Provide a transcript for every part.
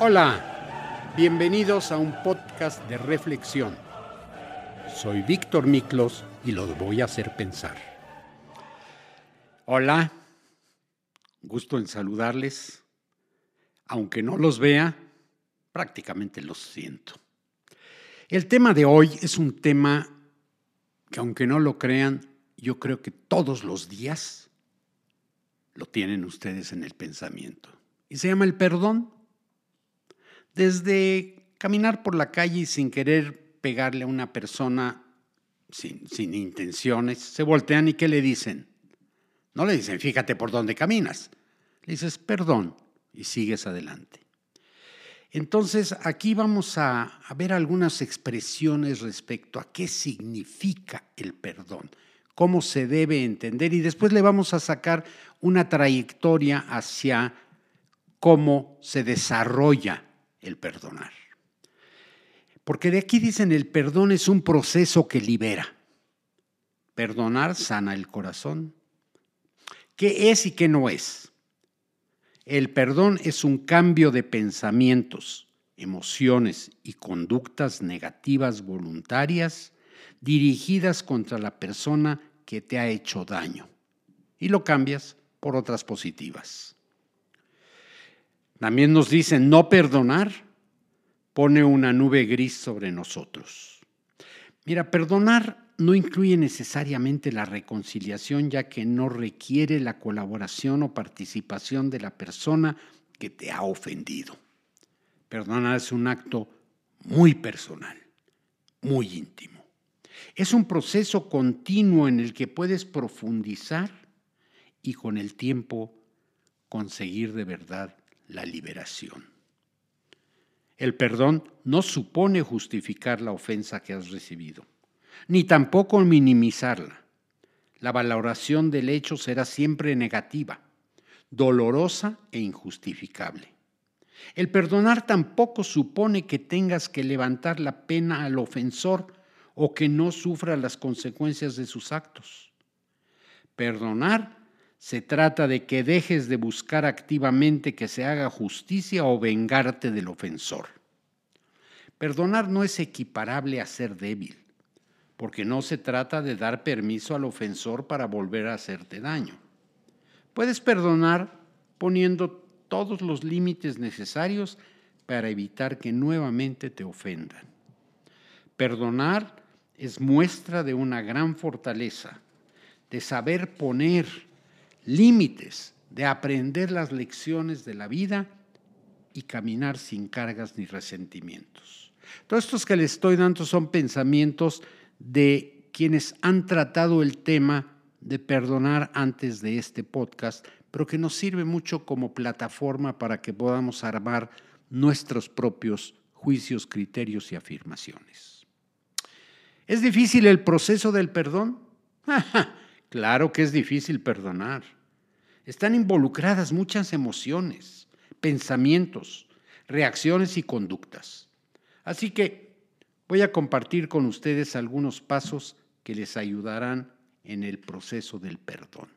Hola, bienvenidos a un podcast de reflexión. Soy Víctor Miklos y los voy a hacer pensar. Hola, gusto en saludarles. Aunque no los vea, prácticamente los siento. El tema de hoy es un tema que aunque no lo crean, yo creo que todos los días lo tienen ustedes en el pensamiento. Y se llama el perdón. Desde caminar por la calle y sin querer pegarle a una persona sin, sin intenciones, se voltean y ¿qué le dicen? No le dicen, fíjate por dónde caminas. Le dices, perdón, y sigues adelante. Entonces, aquí vamos a, a, ver algunas expresiones respecto a qué significa el perdón, cómo se debe entender y después le vamos a sacar una trayectoria hacia cómo se desarrolla el perdonar. Porque de aquí dicen el perdón es un proceso que libera. Perdonar sana el corazón. ¿Qué es y qué no es? El perdón es un cambio de pensamientos, emociones y conductas negativas voluntarias dirigidas contra la persona que te ha hecho daño y lo cambias por otras positivas. También nos dicen no perdonar pone una nube gris sobre nosotros. Mira, perdonar no incluye necesariamente la reconciliación ya que no requiere la colaboración o participación de la persona que te ha ofendido. Perdonar es un acto muy personal, muy íntimo. Es un proceso continuo en el que puedes profundizar y con el tiempo conseguir de verdad la liberación. El perdón no supone justificar la ofensa que has recibido ni tampoco minimizarla. La valoración del hecho será siempre negativa, dolorosa e injustificable. El perdonar tampoco supone que tengas que levantar la pena al ofensor o que no sufra las consecuencias de sus actos. Perdonar se trata de que dejes de buscar activamente que se haga justicia o vengarte del ofensor. Perdonar no es equiparable a ser débil porque no se trata de dar permiso al ofensor para volver a hacerte daño. Puedes perdonar poniendo todos los límites necesarios para evitar que nuevamente te ofendan. Perdonar es muestra de una gran fortaleza, de saber poner límites, de aprender las lecciones de la vida y caminar sin cargas ni resentimientos. Todos estos que les estoy dando son pensamientos de quienes han tratado el tema de perdonar antes de este podcast, pero que nos sirve mucho como plataforma para que podamos armar nuestros propios juicios, criterios y afirmaciones. ¿Es difícil el proceso del perdón? claro que es difícil perdonar. Están involucradas muchas emociones, pensamientos, reacciones y conductas. Así que Voy a compartir con ustedes algunos pasos que les ayudarán en el proceso del perdón.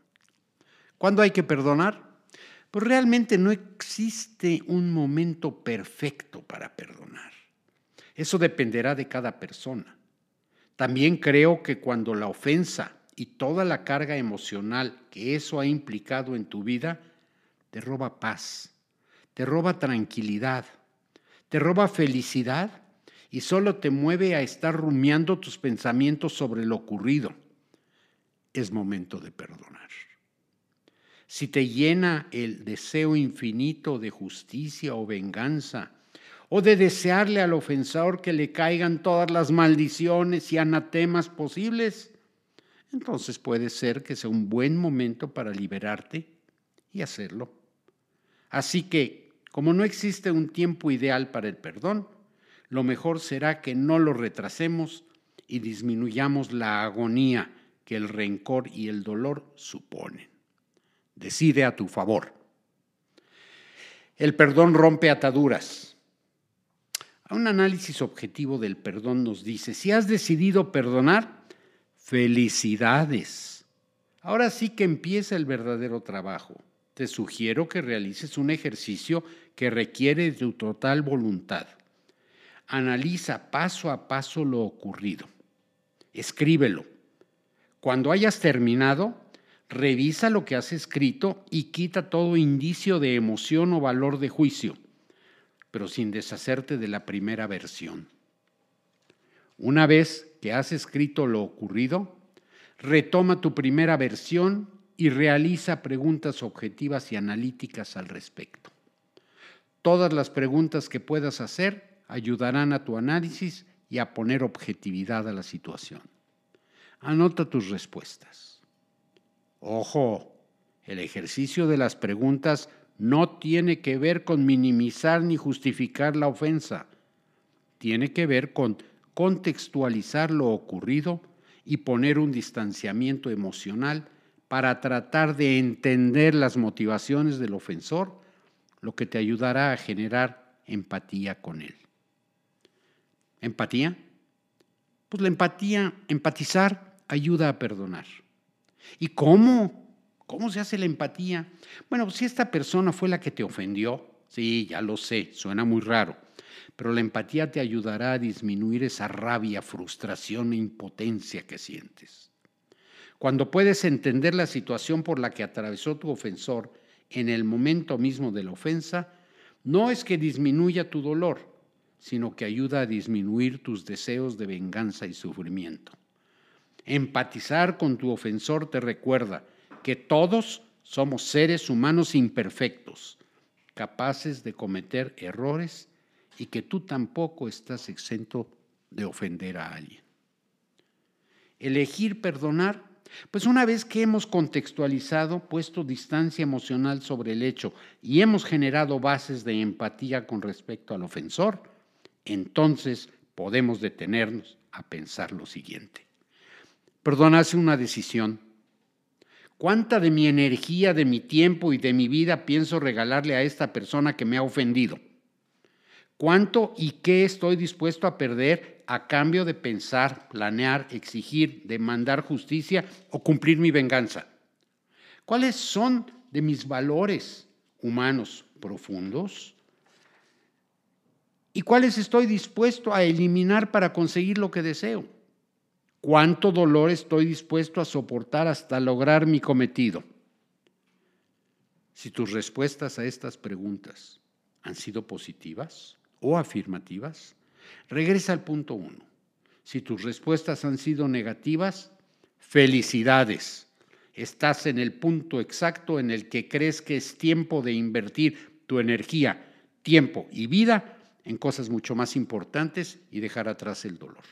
¿Cuándo hay que perdonar? Pues realmente no existe un momento perfecto para perdonar. Eso dependerá de cada persona. También creo que cuando la ofensa y toda la carga emocional que eso ha implicado en tu vida te roba paz, te roba tranquilidad, te roba felicidad, y solo te mueve a estar rumiando tus pensamientos sobre lo ocurrido. Es momento de perdonar. Si te llena el deseo infinito de justicia o venganza, o de desearle al ofensor que le caigan todas las maldiciones y anatemas posibles, entonces puede ser que sea un buen momento para liberarte y hacerlo. Así que, como no existe un tiempo ideal para el perdón, lo mejor será que no lo retrasemos y disminuyamos la agonía que el rencor y el dolor suponen. Decide a tu favor. El perdón rompe ataduras. Un análisis objetivo del perdón nos dice, si has decidido perdonar, felicidades. Ahora sí que empieza el verdadero trabajo. te sugiero que realices un ejercicio que requiere de tu total voluntad. Analiza paso a paso lo ocurrido. Escríbelo. Cuando hayas terminado, revisa lo que has escrito y quita todo indicio de emoción o valor de juicio, pero sin deshacerte de la primera versión. Una vez que has escrito lo ocurrido, retoma tu primera versión y realiza preguntas objetivas y analíticas al respecto. Todas las preguntas que puedas hacer ayudarán a tu análisis y a poner objetividad a la situación. Anota tus respuestas. Ojo, el ejercicio de las preguntas no tiene que ver con minimizar ni justificar la ofensa. Tiene que ver con contextualizar lo ocurrido y poner un distanciamiento emocional para tratar de entender las motivaciones del ofensor, lo que te ayudará a generar empatía con él. ¿Empatía? Pues la empatía, empatizar, ayuda a perdonar. ¿Y cómo? ¿Cómo se hace la empatía? Bueno, si esta persona fue la que te ofendió, sí, ya lo sé, suena muy raro, pero la empatía te ayudará a disminuir esa rabia, frustración e impotencia que sientes. Cuando puedes entender la situación por la que atravesó tu ofensor en el momento mismo de la ofensa, no es que disminuya tu dolor, sino que ayuda a disminuir tus deseos de venganza y sufrimiento. Empatizar con tu ofensor te recuerda que todos somos seres humanos imperfectos, capaces de cometer errores y que tú tampoco estás exento de ofender a alguien. Elegir perdonar pues una vez que hemos contextualizado, puesto distancia emocional sobre el hecho y hemos generado bases de empatía con respecto al ofensor, entonces podemos detenernos a pensar lo siguiente. Perdonarse una decisión. ¿Cuánta de mi energía, de mi tiempo y de mi vida pienso regalarle a esta persona que me ha ofendido? ¿Cuánto y qué estoy dispuesto a perder a cambio de pensar, planear, exigir, demandar justicia o cumplir mi venganza? ¿Cuáles son de mis valores humanos profundos? ¿Y cuáles estoy dispuesto a eliminar para conseguir lo que deseo? ¿Cuánto dolor estoy dispuesto a soportar hasta lograr mi cometido? Si tus respuestas a estas preguntas han sido positivas, o afirmativas, regresa al punto uno. Si tus respuestas han sido negativas, felicidades. Estás en el punto exacto en el que crees que es tiempo de invertir tu energía, tiempo y vida en cosas mucho más importantes y dejar atrás el dolor.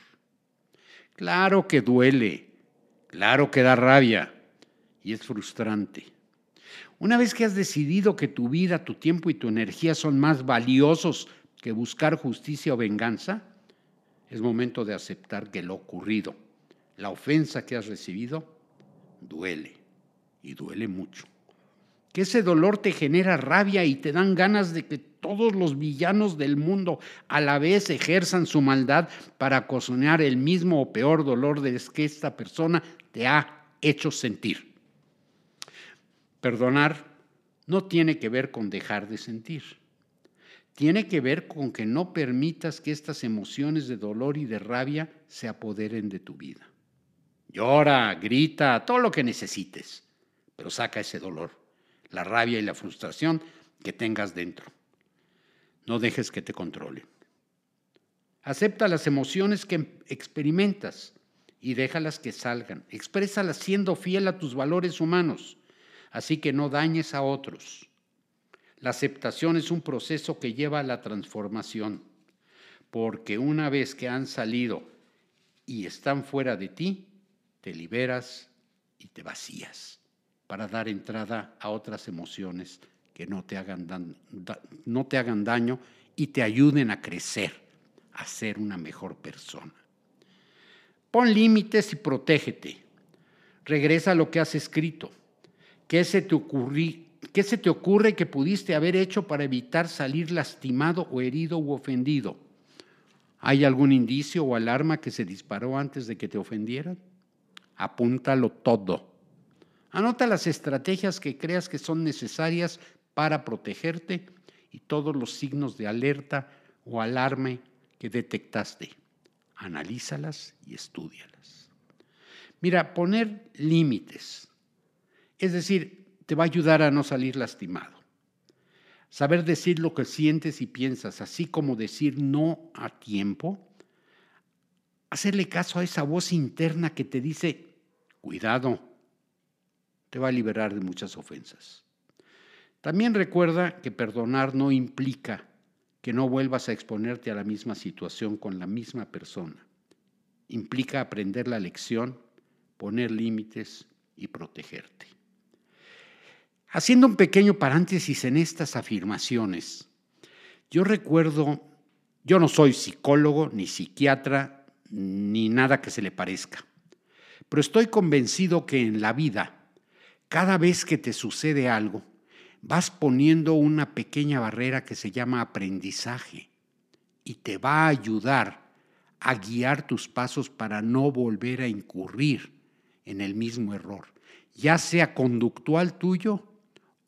Claro que duele, claro que da rabia y es frustrante. Una vez que has decidido que tu vida, tu tiempo y tu energía son más valiosos que buscar justicia o venganza, es momento de aceptar que lo ocurrido, la ofensa que has recibido, duele y duele mucho. Que ese dolor te genera rabia y te dan ganas de que todos los villanos del mundo a la vez ejerzan su maldad para cocinar el mismo o peor dolor de que esta persona te ha hecho sentir. Perdonar no tiene que ver con dejar de sentir tiene que ver con que no permitas que estas emociones de dolor y de rabia se apoderen de tu vida. Llora, grita, todo lo que necesites, pero saca ese dolor, la rabia y la frustración que tengas dentro. No dejes que te controlen. Acepta las emociones que experimentas y déjalas que salgan. Exprésalas siendo fiel a tus valores humanos, así que no dañes a otros. La aceptación es un proceso que lleva a la transformación, porque una vez que han salido y están fuera de ti, te liberas y te vacías para dar entrada a otras emociones que no te hagan, daño y te ayuden a crecer, a ser una mejor persona. Pon límites y protégete. Regresa a lo que has escrito. ¿Qué se te ocurrió? ¿Qué se te ocurre que pudiste haber hecho para evitar salir lastimado o herido u ofendido? ¿Hay algún indicio o alarma que se disparó antes de que te ofendieran? Apúntalo todo. Anota las estrategias que creas que son necesarias para protegerte y todos los signos de alerta o alarme que detectaste. Analízalas y estudialas. Mira, poner límites, es decir, te va a ayudar a no salir lastimado. Saber decir lo que sientes y piensas, así como decir no a tiempo. Hacerle caso a esa voz interna que te dice, cuidado, te va a liberar de muchas ofensas. También recuerda que perdonar no implica que no vuelvas a exponerte a la misma situación con la misma persona. Implica aprender la lección, poner límites y protegerte. Haciendo un pequeño paréntesis en estas afirmaciones, yo recuerdo, yo no soy psicólogo, ni psiquiatra, ni nada que se le parezca, pero estoy convencido que en la vida, cada vez que te sucede algo, vas poniendo una pequeña barrera que se llama aprendizaje y te va a ayudar a guiar tus pasos para no volver a incurrir en el mismo error, ya sea conductual tuyo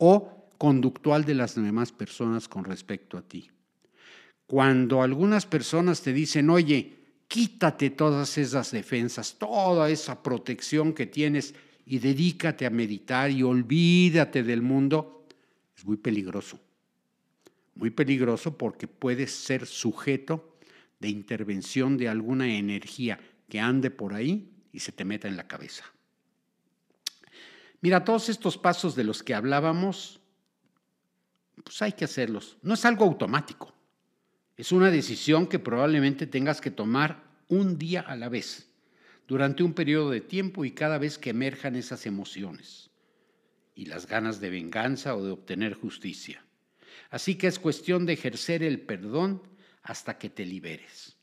o conductual de las demás personas con respecto a ti. Cuando algunas personas te dicen, oye, quítate todas esas defensas, toda esa protección que tienes y dedícate a meditar y olvídate del mundo, es muy peligroso. Muy peligroso porque puedes ser sujeto de intervención de alguna energía que ande por ahí y se te meta en la cabeza. Mira, todos estos pasos de los que hablábamos, pues hay que hacerlos. No es algo automático. Es una decisión que probablemente tengas que tomar un día a la vez, durante un periodo de tiempo y cada vez que emerjan esas emociones y las ganas de venganza o de obtener justicia. Así que es cuestión de ejercer el perdón hasta que te liberes.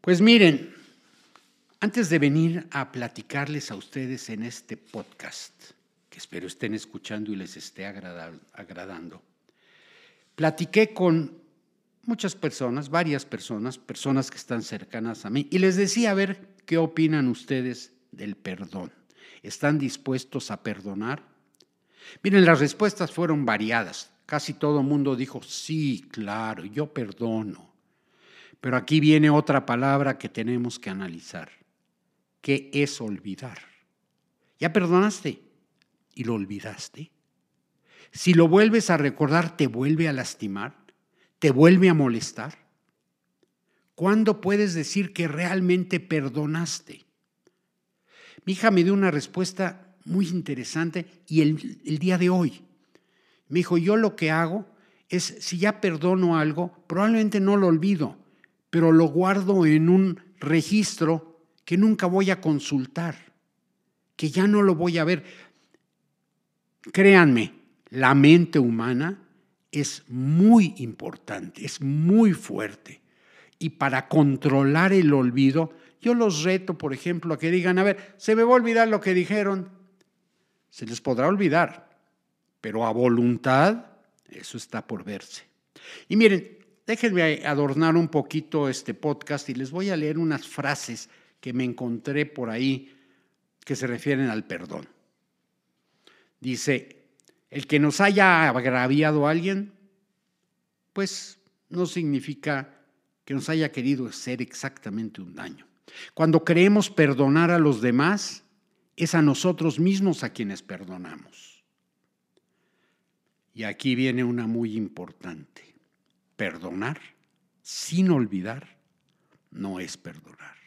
Pues miren, antes de venir a platicarles a ustedes en este podcast, que espero estén escuchando y les esté agradando, platiqué con muchas personas, varias personas, personas que están cercanas a mí, y les decía a ver qué opinan ustedes del perdón. ¿Están dispuestos a perdonar? Miren, las respuestas fueron variadas. Casi todo el mundo dijo, sí, claro, yo perdono. Pero aquí viene otra palabra que tenemos que analizar. ¿Qué es olvidar? ¿Ya perdonaste y lo olvidaste? Si lo vuelves a recordar, ¿te vuelve a lastimar? ¿Te vuelve a molestar? ¿Cuándo puedes decir que realmente perdonaste? Mi hija me dio una respuesta muy interesante y el, el día de hoy. Me dijo, yo lo que hago es, si ya perdono algo, probablemente no lo olvido, pero lo guardo en un registro que nunca voy a consultar, que ya no lo voy a ver. Créanme, la mente humana es muy importante, es muy fuerte. Y para controlar el olvido, yo los reto, por ejemplo, a que digan, a ver, se me va a olvidar lo que dijeron. Se les podrá olvidar, pero a voluntad, eso está por verse. Y miren, déjenme adornar un poquito este podcast y les voy a leer unas frases que me encontré por ahí que se refieren al perdón. Dice, el que nos haya agraviado a alguien, pues no significa que nos haya querido hacer exactamente un daño. Cuando creemos perdonar a los demás, es a nosotros mismos a quienes perdonamos. Y aquí viene una muy importante. Perdonar sin olvidar no es perdonar.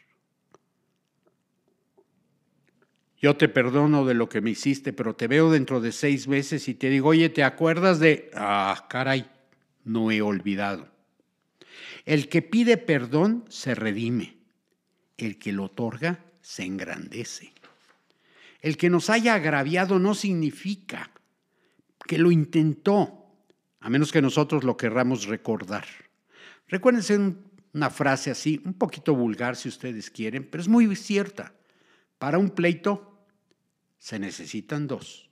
Yo te perdono de lo que me hiciste, pero te veo dentro de seis meses y te digo, oye, ¿te acuerdas de... Ah, caray, no he olvidado. El que pide perdón se redime. El que lo otorga se engrandece. El que nos haya agraviado no significa que lo intentó, a menos que nosotros lo querramos recordar. Recuérdense una frase así, un poquito vulgar si ustedes quieren, pero es muy cierta. Para un pleito se necesitan dos.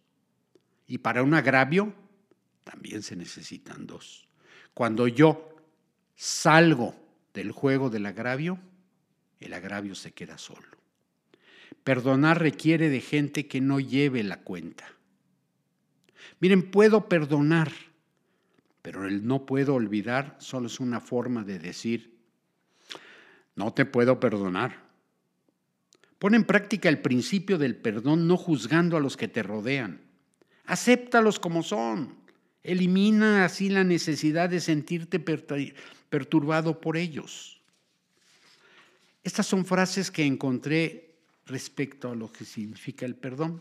Y para un agravio también se necesitan dos. Cuando yo salgo del juego del agravio, el agravio se queda solo. Perdonar requiere de gente que no lleve la cuenta. Miren, puedo perdonar, pero el no puedo olvidar solo es una forma de decir, no te puedo perdonar. Pon en práctica el principio del perdón no juzgando a los que te rodean. Acéptalos como son. Elimina así la necesidad de sentirte perturbado por ellos. Estas son frases que encontré respecto a lo que significa el perdón.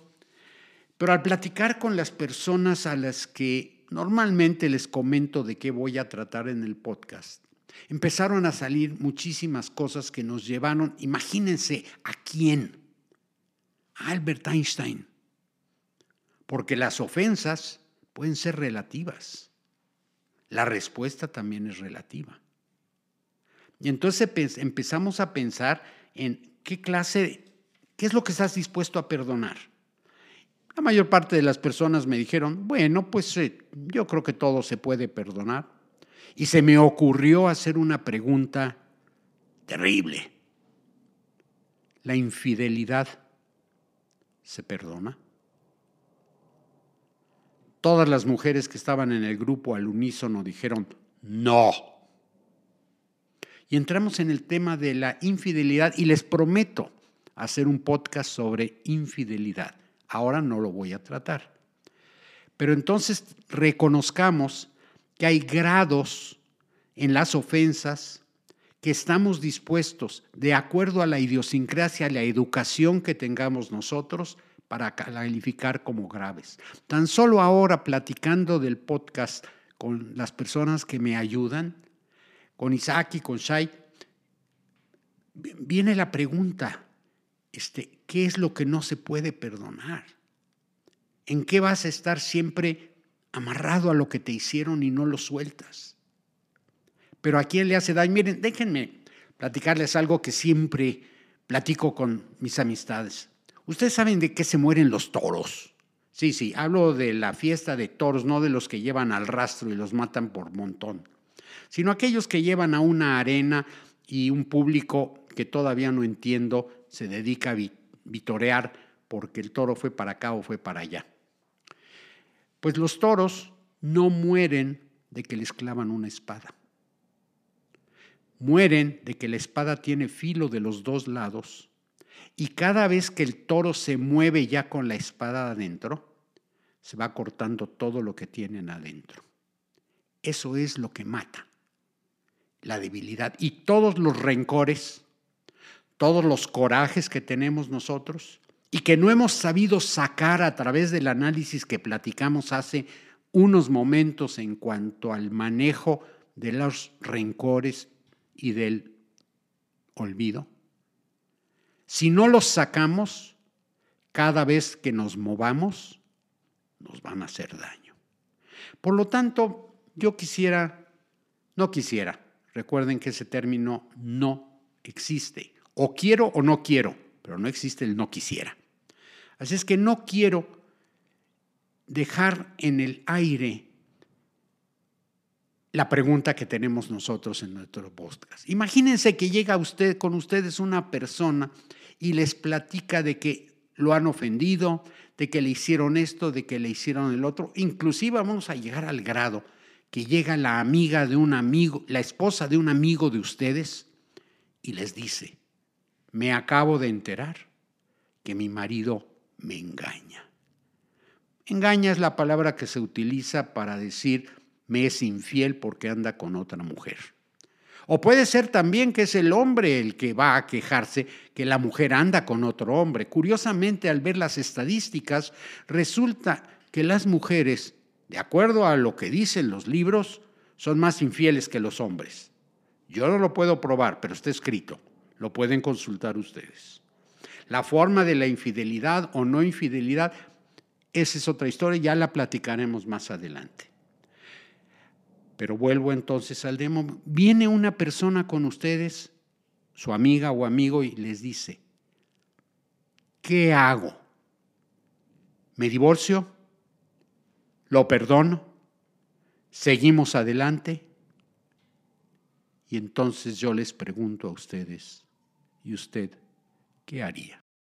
Pero al platicar con las personas a las que normalmente les comento de qué voy a tratar en el podcast, empezaron a salir muchísimas cosas que nos llevaron, imagínense, ¿a quién? A Albert Einstein. Porque las ofensas pueden ser relativas. La respuesta también es relativa. Y entonces empezamos a pensar en qué clase, qué es lo que estás dispuesto a perdonar. La mayor parte de las personas me dijeron, bueno, pues eh, yo creo que todo se puede perdonar. Y se me ocurrió hacer una pregunta terrible. ¿La infidelidad se perdona? Todas las mujeres que estaban en el grupo al unísono dijeron, no. Y entramos en el tema de la infidelidad y les prometo hacer un podcast sobre infidelidad. Ahora no lo voy a tratar. Pero entonces reconozcamos que hay grados en las ofensas que estamos dispuestos, de acuerdo a la idiosincrasia, a la educación que tengamos nosotros, para calificar como graves. Tan solo ahora platicando del podcast con las personas que me ayudan, con Isaac y con Shai, viene la pregunta, este, ¿qué es lo que no se puede perdonar? ¿En qué vas a estar siempre amarrado a lo que te hicieron y no lo sueltas? Pero a quién le hace daño? Miren, déjenme platicarles algo que siempre platico con mis amistades. Ustedes saben de qué se mueren los toros. Sí, sí, hablo de la fiesta de toros, no de los que llevan al rastro y los matan por montón, sino aquellos que llevan a una arena y un público que todavía no entiendo se dedica a vitorear porque el toro fue para acá o fue para allá. Pues los toros no mueren de que les clavan una espada. Mueren de que la espada tiene filo de los dos lados y cada vez que el toro se mueve ya con la espada adentro, se va cortando todo lo que tienen adentro. Eso es lo que mata, la debilidad. Y todos los rencores, todos los corajes que tenemos nosotros y que no hemos sabido sacar a través del análisis que platicamos hace unos momentos en cuanto al manejo de los rencores y del olvido, si no los sacamos, cada vez que nos movamos, nos van a hacer daño. Por lo tanto, yo quisiera, no quisiera, recuerden que ese término no existe. O quiero o no quiero, pero no existe el no quisiera. Así es que no quiero dejar en el aire la pregunta que tenemos nosotros en nuestro podcast. Imagínense que llega usted con ustedes una persona y les platica de que lo han ofendido, de que le hicieron esto, de que le hicieron el otro. Inclusive vamos a llegar al grado que llega la amiga de un amigo, la esposa de un amigo de ustedes y les dice, me acabo de enterar que mi marido me engaña. Engaña es la palabra que se utiliza para decir me es infiel porque anda con otra mujer. O puede ser también que es el hombre el que va a quejarse que la mujer anda con otro hombre. Curiosamente, al ver las estadísticas, resulta que las mujeres, de acuerdo a lo que dicen los libros, son más infieles que los hombres. Yo no lo puedo probar, pero está escrito. Lo pueden consultar ustedes. La forma de la infidelidad o no infidelidad, esa es otra historia, ya la platicaremos más adelante. Pero vuelvo entonces al demo. Viene una persona con ustedes, su amiga o amigo, y les dice, ¿qué hago? ¿Me divorcio? ¿Lo perdono? ¿Seguimos adelante? Y entonces yo les pregunto a ustedes, ¿y usted qué haría?